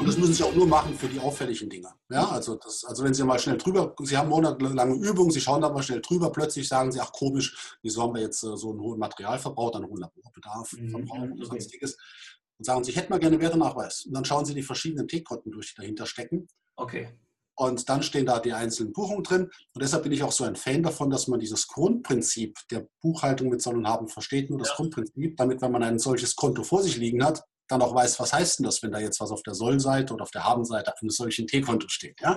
Und das müssen Sie auch nur machen für die auffälligen Dinge. Ja, also, das, also wenn Sie mal schnell drüber, Sie haben monatelange Übungen, Sie schauen da mal schnell drüber, plötzlich sagen Sie, ach komisch, wieso haben wir jetzt äh, so einen hohen Materialverbrauch, einen hohen Laborbedarf, mhm. Verbrauch und sonstiges. Und sagen Sie, ich hätte mal gerne Wertenachweis. Und dann schauen Sie die verschiedenen T-Konten durch, die dahinter stecken. Okay. Und dann stehen da die einzelnen Buchungen drin. Und deshalb bin ich auch so ein Fan davon, dass man dieses Grundprinzip der Buchhaltung mit Soll und Haben versteht, nur das ja. Grundprinzip, damit, wenn man ein solches Konto vor sich liegen hat, dann auch weiß, was heißt denn das, wenn da jetzt was auf der Soll-Seite oder auf der Haben-Seite eines solchen T-Konto steht. Ja?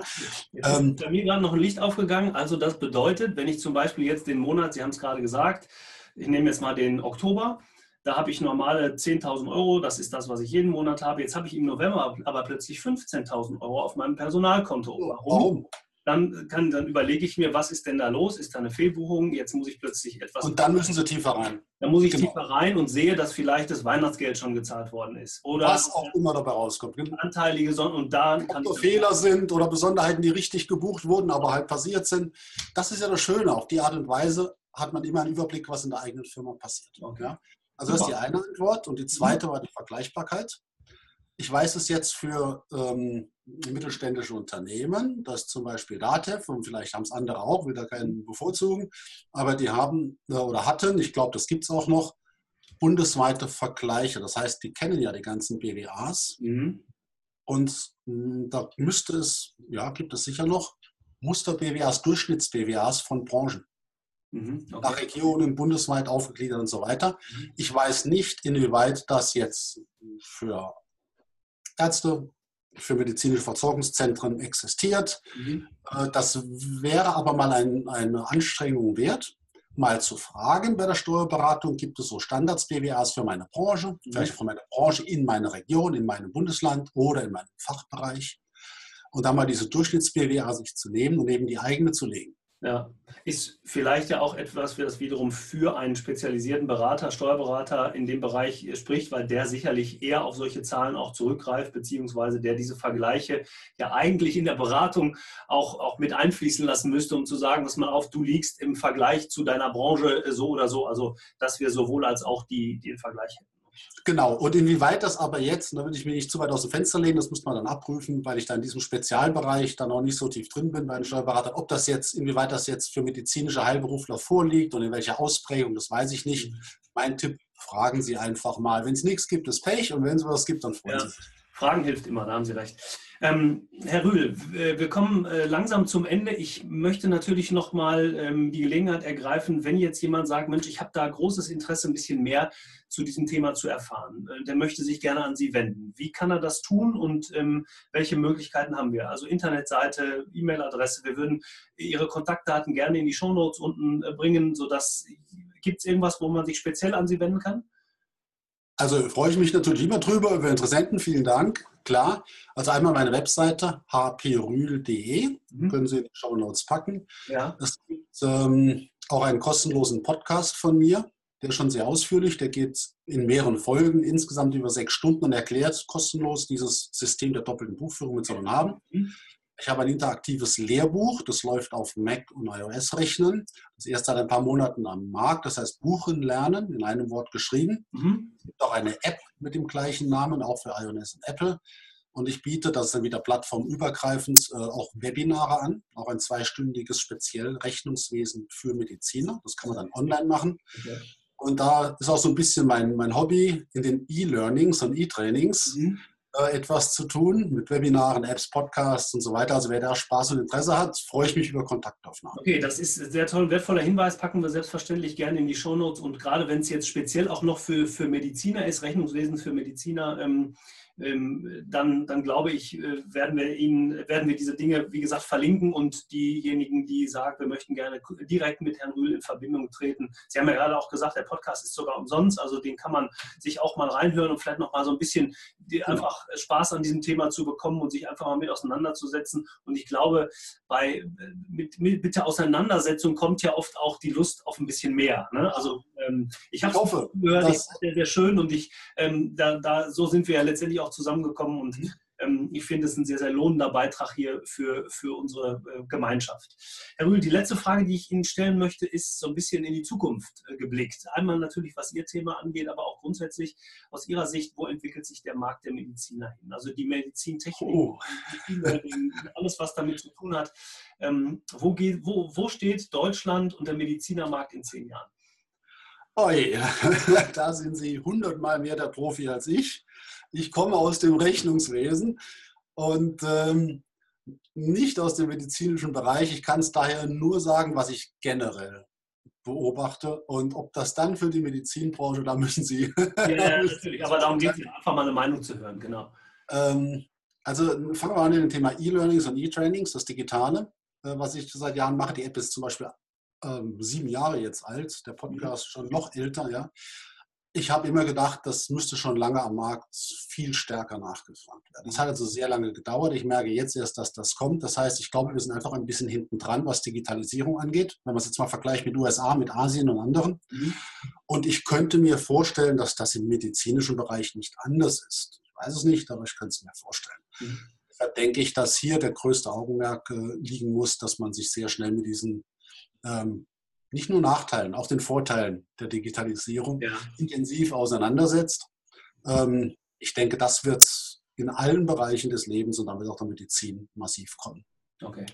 Jetzt ist ähm, bei mir gerade noch ein Licht aufgegangen. Also das bedeutet, wenn ich zum Beispiel jetzt den Monat, Sie haben es gerade gesagt, ich nehme jetzt mal den Oktober, da habe ich normale 10.000 Euro, das ist das, was ich jeden Monat habe. Jetzt habe ich im November aber plötzlich 15.000 Euro auf meinem Personalkonto. Warum? Warum? Dann, kann, dann überlege ich mir, was ist denn da los? Ist da eine Fehlbuchung? Jetzt muss ich plötzlich etwas. Und dann müssen Sie tiefer rein. Dann muss ich genau. tiefer rein und sehe, dass vielleicht das Weihnachtsgeld schon gezahlt worden ist. Oder was auch immer dabei rauskommt. Anteilige Sonnen und da kann Ob Fehler sind oder Besonderheiten, die richtig gebucht wurden, aber halt passiert sind. Das ist ja das Schöne. Auf die Art und Weise hat man immer einen Überblick, was in der eigenen Firma passiert. Okay. Also das ist die eine Antwort. Und die zweite war die Vergleichbarkeit. Ich weiß es jetzt für ähm, mittelständische Unternehmen, dass zum Beispiel DATEV, und vielleicht haben es andere auch, will da keinen bevorzugen, aber die haben äh, oder hatten, ich glaube, das gibt es auch noch, bundesweite Vergleiche. Das heißt, die kennen ja die ganzen BWAs. Mhm. Und mh, hm, da müsste es, ja, gibt es sicher noch Muster-BWAs, Durchschnitts-BWAs von Branchen. Mhm, okay. Nach Regionen, bundesweit aufgegliedert und so weiter. Mhm. Ich weiß nicht, inwieweit das jetzt für Ärzte, für medizinische Versorgungszentren existiert. Mhm. Äh, das wäre aber mal ein, eine Anstrengung wert, mal zu fragen bei der Steuerberatung, gibt es so Standards-BWAs für meine Branche, mhm. vielleicht für meine Branche in meiner Region, in meinem Bundesland oder in meinem Fachbereich. Und dann mal diese Durchschnitts-BWA sich zu nehmen und neben die eigene zu legen. Ja, ist vielleicht ja auch etwas, das wiederum für einen spezialisierten Berater, Steuerberater in dem Bereich spricht, weil der sicherlich eher auf solche Zahlen auch zurückgreift, beziehungsweise der diese Vergleiche ja eigentlich in der Beratung auch, auch mit einfließen lassen müsste, um zu sagen, dass man auf, du liegst im Vergleich zu deiner Branche so oder so. Also, dass wir sowohl als auch die, den Vergleich hätten. Genau, und inwieweit das aber jetzt, da will ich mich nicht zu weit aus dem Fenster lehnen, das muss man dann abprüfen, weil ich da in diesem Spezialbereich dann auch nicht so tief drin bin bei den Steuerberatern. Ob das jetzt, inwieweit das jetzt für medizinische Heilberufler vorliegt und in welcher Ausprägung, das weiß ich nicht. Mhm. Mein Tipp, fragen Sie einfach mal. Wenn es nichts gibt, ist Pech und wenn es was gibt, dann freuen ja. Sie sich. Fragen hilft immer, da haben Sie recht. Ähm, Herr Rühl, wir kommen äh, langsam zum Ende. Ich möchte natürlich noch mal ähm, die Gelegenheit ergreifen, wenn jetzt jemand sagt, Mensch, ich habe da großes Interesse, ein bisschen mehr zu diesem Thema zu erfahren. Äh, der möchte sich gerne an Sie wenden. Wie kann er das tun und ähm, welche Möglichkeiten haben wir? Also Internetseite, E-Mail-Adresse. Wir würden Ihre Kontaktdaten gerne in die Shownotes unten äh, bringen, sodass gibt es irgendwas, wo man sich speziell an Sie wenden kann? Also freue ich mich natürlich immer drüber, über Interessenten. Vielen Dank. Klar. Also einmal meine Webseite hprühl.de, mhm. können Sie in die Show Notes packen. Ja. Es gibt ähm, auch einen kostenlosen Podcast von mir, der ist schon sehr ausführlich. Der geht in mehreren Folgen, insgesamt über sechs Stunden und erklärt kostenlos dieses System der doppelten Buchführung mit Soll und Haben. Mhm. Ich habe ein interaktives Lehrbuch, das läuft auf Mac und iOS-Rechnern. Das ist erst seit ein paar Monaten am Markt, das heißt Buchen lernen, in einem Wort geschrieben. Mhm. Es gibt auch eine App mit dem gleichen Namen, auch für iOS und Apple. Und ich biete, das ist dann wieder plattformübergreifend, äh, auch Webinare an, auch ein zweistündiges speziell Rechnungswesen für Mediziner. Das kann man dann online machen. Okay. Und da ist auch so ein bisschen mein, mein Hobby in den E-Learnings und E-Trainings. Mhm etwas zu tun mit Webinaren, Apps, Podcasts und so weiter. Also wer da Spaß und Interesse hat, freue ich mich über Kontaktaufnahmen. Okay, das ist sehr toll, wertvoller Hinweis, packen wir selbstverständlich gerne in die Shownotes und gerade wenn es jetzt speziell auch noch für, für Mediziner ist, Rechnungswesen für Mediziner, ähm, dann, dann glaube ich, äh, werden wir Ihnen, werden wir diese Dinge, wie gesagt, verlinken und diejenigen, die sagen, wir möchten gerne direkt mit Herrn Rühl in Verbindung treten. Sie haben ja gerade auch gesagt, der Podcast ist sogar umsonst, also den kann man sich auch mal reinhören und vielleicht noch mal so ein bisschen die, einfach Spaß an diesem Thema zu bekommen und sich einfach mal mit auseinanderzusetzen. Und ich glaube, bei mit, mit, mit der Auseinandersetzung kommt ja oft auch die Lust auf ein bisschen mehr. Ne? Also ähm, ich habe gehört, das ist sehr, sehr schön und ich ähm, da, da so sind wir ja letztendlich auch zusammengekommen und mhm. ähm, ich finde es ein sehr, sehr lohnender Beitrag hier für, für unsere äh, Gemeinschaft. Herr Rühl, die letzte Frage, die ich Ihnen stellen möchte, ist so ein bisschen in die Zukunft äh, geblickt. Einmal natürlich, was Ihr Thema angeht, aber auch grundsätzlich aus Ihrer Sicht, wo entwickelt sich der Markt der Mediziner hin? Also die Medizintechnik, Oh. alles, was damit zu tun hat. Ähm, wo, geht, wo, wo steht Deutschland und der Medizinermarkt in zehn Jahren? Oi, da sind Sie hundertmal mehr der Profi als ich. Ich komme aus dem Rechnungswesen und ähm, nicht aus dem medizinischen Bereich. Ich kann es daher nur sagen, was ich generell beobachte. Und ob das dann für die Medizinbranche, da müssen Sie. Ja, ja natürlich. Aber darum geht es einfach mal eine Meinung zu hören, genau. Ähm, also fangen wir an mit dem Thema E-Learnings und E-Trainings, das Digitale, äh, was ich seit Jahren mache. Die App ist zum Beispiel ähm, sieben Jahre jetzt alt, der Podcast schon noch älter, ja. Ich habe immer gedacht, das müsste schon lange am Markt viel stärker nachgefragt werden. Das hat also sehr lange gedauert. Ich merke jetzt erst, dass das kommt. Das heißt, ich glaube, wir sind einfach ein bisschen hinten dran, was Digitalisierung angeht. Wenn man es jetzt mal vergleicht mit USA, mit Asien und anderen. Mhm. Und ich könnte mir vorstellen, dass das im medizinischen Bereich nicht anders ist. Ich weiß es nicht, aber ich könnte es mir vorstellen. Mhm. Da denke ich, dass hier der größte Augenmerk äh, liegen muss, dass man sich sehr schnell mit diesen ähm, nicht nur Nachteilen, auch den Vorteilen der Digitalisierung ja. intensiv auseinandersetzt. Ähm, ich denke, das wird in allen Bereichen des Lebens und damit auch der Medizin massiv kommen. Okay.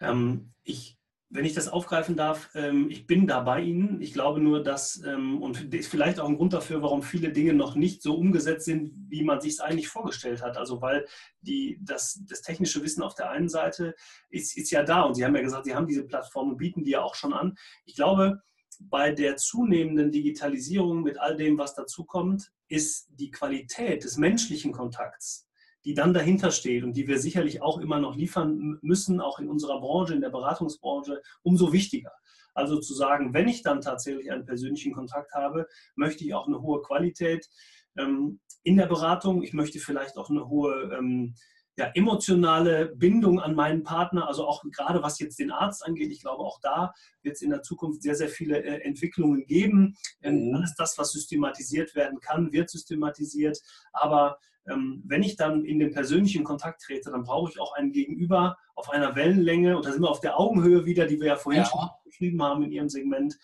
Ähm, ich wenn ich das aufgreifen darf, ähm, ich bin da bei Ihnen. Ich glaube nur, dass, ähm, und ist vielleicht auch ein Grund dafür, warum viele Dinge noch nicht so umgesetzt sind, wie man sich es eigentlich vorgestellt hat. Also weil die, das, das technische Wissen auf der einen Seite ist, ist ja da und Sie haben ja gesagt, Sie haben diese Plattformen, bieten die ja auch schon an. Ich glaube, bei der zunehmenden Digitalisierung mit all dem, was dazukommt, ist die Qualität des menschlichen Kontakts die dann dahinter steht und die wir sicherlich auch immer noch liefern müssen, auch in unserer Branche, in der Beratungsbranche, umso wichtiger. Also zu sagen, wenn ich dann tatsächlich einen persönlichen Kontakt habe, möchte ich auch eine hohe Qualität ähm, in der Beratung. Ich möchte vielleicht auch eine hohe ähm, ja, emotionale Bindung an meinen Partner, also auch gerade was jetzt den Arzt angeht, ich glaube, auch da wird es in der Zukunft sehr, sehr viele äh, Entwicklungen geben. Ähm, mhm. Alles das, was systematisiert werden kann, wird systematisiert. Aber ähm, wenn ich dann in den persönlichen Kontakt trete, dann brauche ich auch einen Gegenüber auf einer Wellenlänge. Und da sind wir auf der Augenhöhe wieder, die wir ja vorhin ja. schon beschrieben haben in Ihrem Segment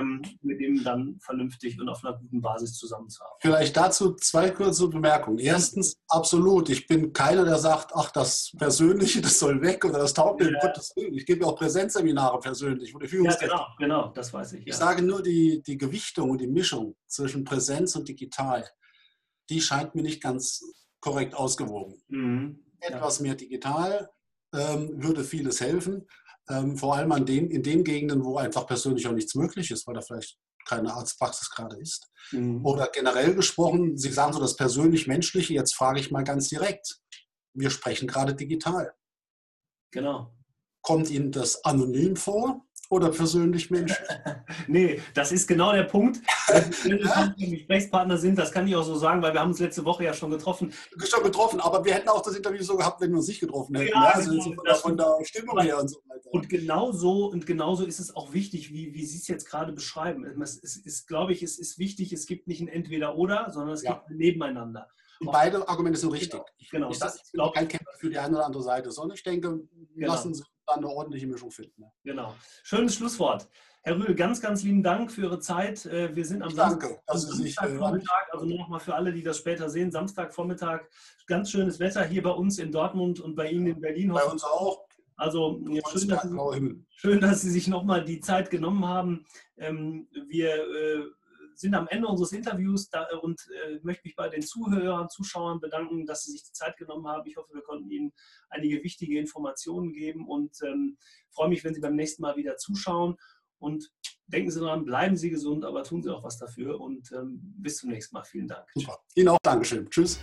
mit dem dann vernünftig und auf einer guten Basis zusammenzuarbeiten. Vielleicht dazu zwei kurze Bemerkungen. Erstens, absolut. Ich bin keiner, der sagt, ach, das Persönliche, das soll weg oder das taugt mir. Ja. Ich gebe auch Präsenzseminare persönlich, die Führungskräfte. Ja, genau, genau, das weiß ich. Ich ja. sage nur, die, die Gewichtung und die Mischung zwischen Präsenz und digital, die scheint mir nicht ganz korrekt ausgewogen. Mhm. Etwas mehr digital ähm, würde vieles helfen. Ähm, vor allem an den, in den Gegenden, wo einfach persönlich auch nichts möglich ist, weil da vielleicht keine Arztpraxis gerade ist. Mhm. Oder generell gesprochen, Sie sagen so das persönlich-menschliche, jetzt frage ich mal ganz direkt. Wir sprechen gerade digital. Genau. Kommt Ihnen das anonym vor? Oder persönlich Mensch? nee, das ist genau der Punkt. Wenn wir Gesprächspartner sind, das kann ich auch so sagen, weil wir haben uns letzte Woche ja schon getroffen. Schon getroffen, aber wir hätten auch das Interview so gehabt, wenn wir uns nicht getroffen hätten. Ja, also genau, von, der Stimmung her und so weiter. Und genauso und genauso ist es auch wichtig, wie, wie Sie es jetzt gerade beschreiben. Es ist, ist, glaube ich, es ist wichtig, es gibt nicht ein Entweder-Oder, sondern es ja. gibt ein Nebeneinander. Und beide Argumente sind richtig. Genau. Ich, genau. ich, das, ich bin kein Kämpfer für die eine oder andere Seite, sondern ich denke, genau. lassen Sie dann eine ordentliche Mischung finden. Genau. Schönes Schlusswort. Herr Rühl, ganz, ganz lieben Dank für Ihre Zeit. Äh, wir sind am Danke, Samstagvormittag, also nur noch mal für alle, die das später sehen, Samstagvormittag, ganz schönes Wetter hier bei uns in Dortmund und bei Ihnen in Berlin. Bei uns auch. Also schön dass, Sie, schön, dass Sie sich nochmal die Zeit genommen haben. Ähm, wir äh, sind am Ende unseres Interviews da, und äh, möchte mich bei den Zuhörern, Zuschauern bedanken, dass sie sich die Zeit genommen haben. Ich hoffe, wir konnten Ihnen einige wichtige Informationen geben und ähm, freue mich, wenn Sie beim nächsten Mal wieder zuschauen. Und denken Sie daran, bleiben Sie gesund, aber tun Sie auch was dafür. Und ähm, bis zum nächsten Mal. Vielen Dank. Super. Ihnen auch Dankeschön. Tschüss.